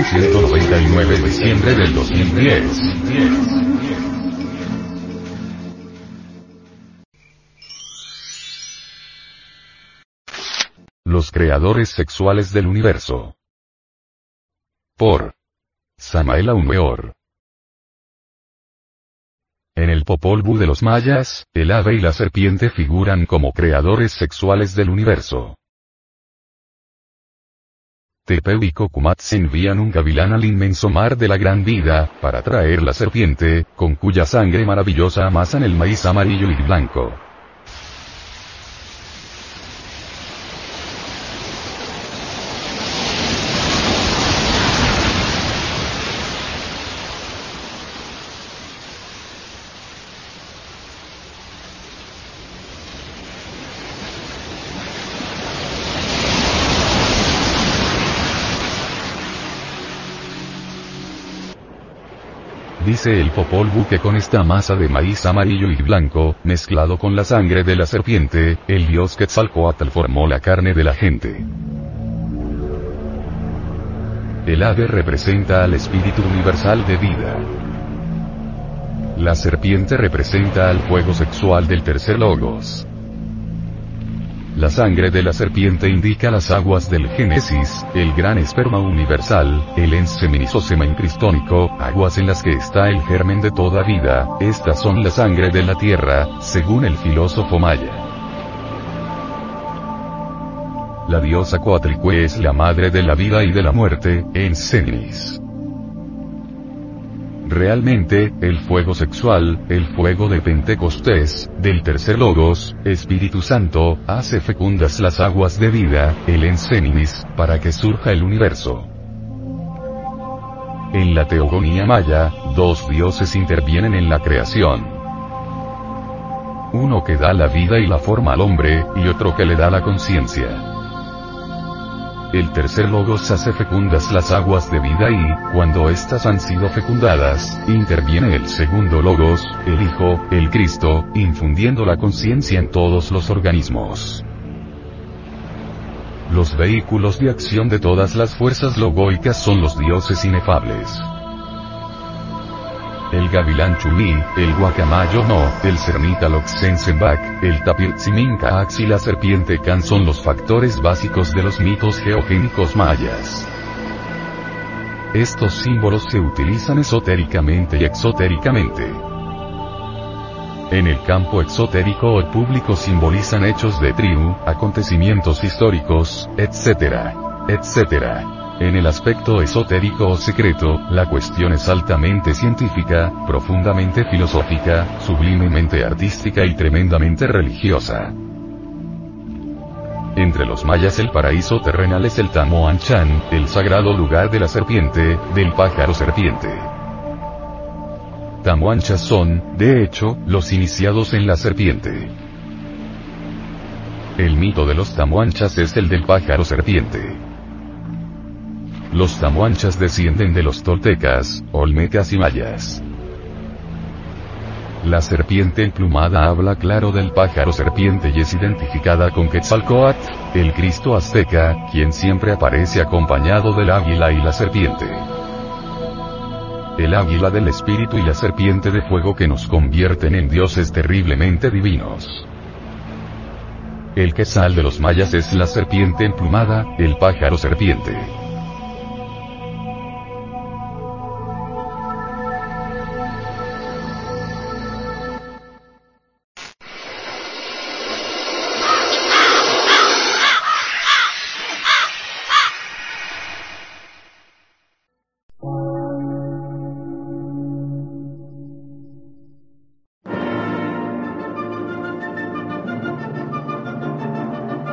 edición 199 de diciembre del 2010. Los creadores sexuales del universo. Por Samael Aumeor. En el Popol Vuh de los mayas, el ave y la serpiente figuran como creadores sexuales del universo. Tepeu y Cocumatz envían un gavilán al inmenso mar de la gran vida, para traer la serpiente, con cuya sangre maravillosa amasan el maíz amarillo y blanco. Dice el Popol Vuh que con esta masa de maíz amarillo y blanco, mezclado con la sangre de la serpiente, el dios Quetzalcoatl formó la carne de la gente. El ave representa al espíritu universal de vida. La serpiente representa al fuego sexual del tercer logos. La sangre de la serpiente indica las aguas del Génesis, el gran esperma universal, el enseminizosema incristónico, aguas en las que está el germen de toda vida, estas son la sangre de la tierra, según el filósofo maya. La diosa Coatlicue es la madre de la vida y de la muerte, en. Realmente, el fuego sexual, el fuego de Pentecostés, del tercer logos, Espíritu Santo, hace fecundas las aguas de vida, el Enseninis, para que surja el universo. En la teogonía maya, dos dioses intervienen en la creación. Uno que da la vida y la forma al hombre, y otro que le da la conciencia. El tercer logos hace fecundas las aguas de vida y, cuando éstas han sido fecundadas, interviene el segundo logos, el Hijo, el Cristo, infundiendo la conciencia en todos los organismos. Los vehículos de acción de todas las fuerzas logoicas son los dioses inefables el gavilán chulí, el guacamayo no, el cernita loxensenbach, el tapirtzimincax y la serpiente can son los factores básicos de los mitos geogénicos mayas. Estos símbolos se utilizan esotéricamente y exotéricamente. En el campo exotérico o público simbolizan hechos de tribu, acontecimientos históricos, etc. etc. En el aspecto esotérico o secreto, la cuestión es altamente científica, profundamente filosófica, sublimemente artística y tremendamente religiosa. Entre los mayas el paraíso terrenal es el Tamoanchan, el sagrado lugar de la serpiente, del pájaro serpiente. Tamoanchas son, de hecho, los iniciados en la serpiente. El mito de los tamoanchas es el del pájaro serpiente. Los tamuanchas descienden de los toltecas, olmecas y mayas. La serpiente emplumada habla claro del pájaro serpiente y es identificada con Quetzalcoatl, el Cristo azteca, quien siempre aparece acompañado del águila y la serpiente. El águila del espíritu y la serpiente de fuego que nos convierten en dioses terriblemente divinos. El quesal de los mayas es la serpiente emplumada, el pájaro serpiente.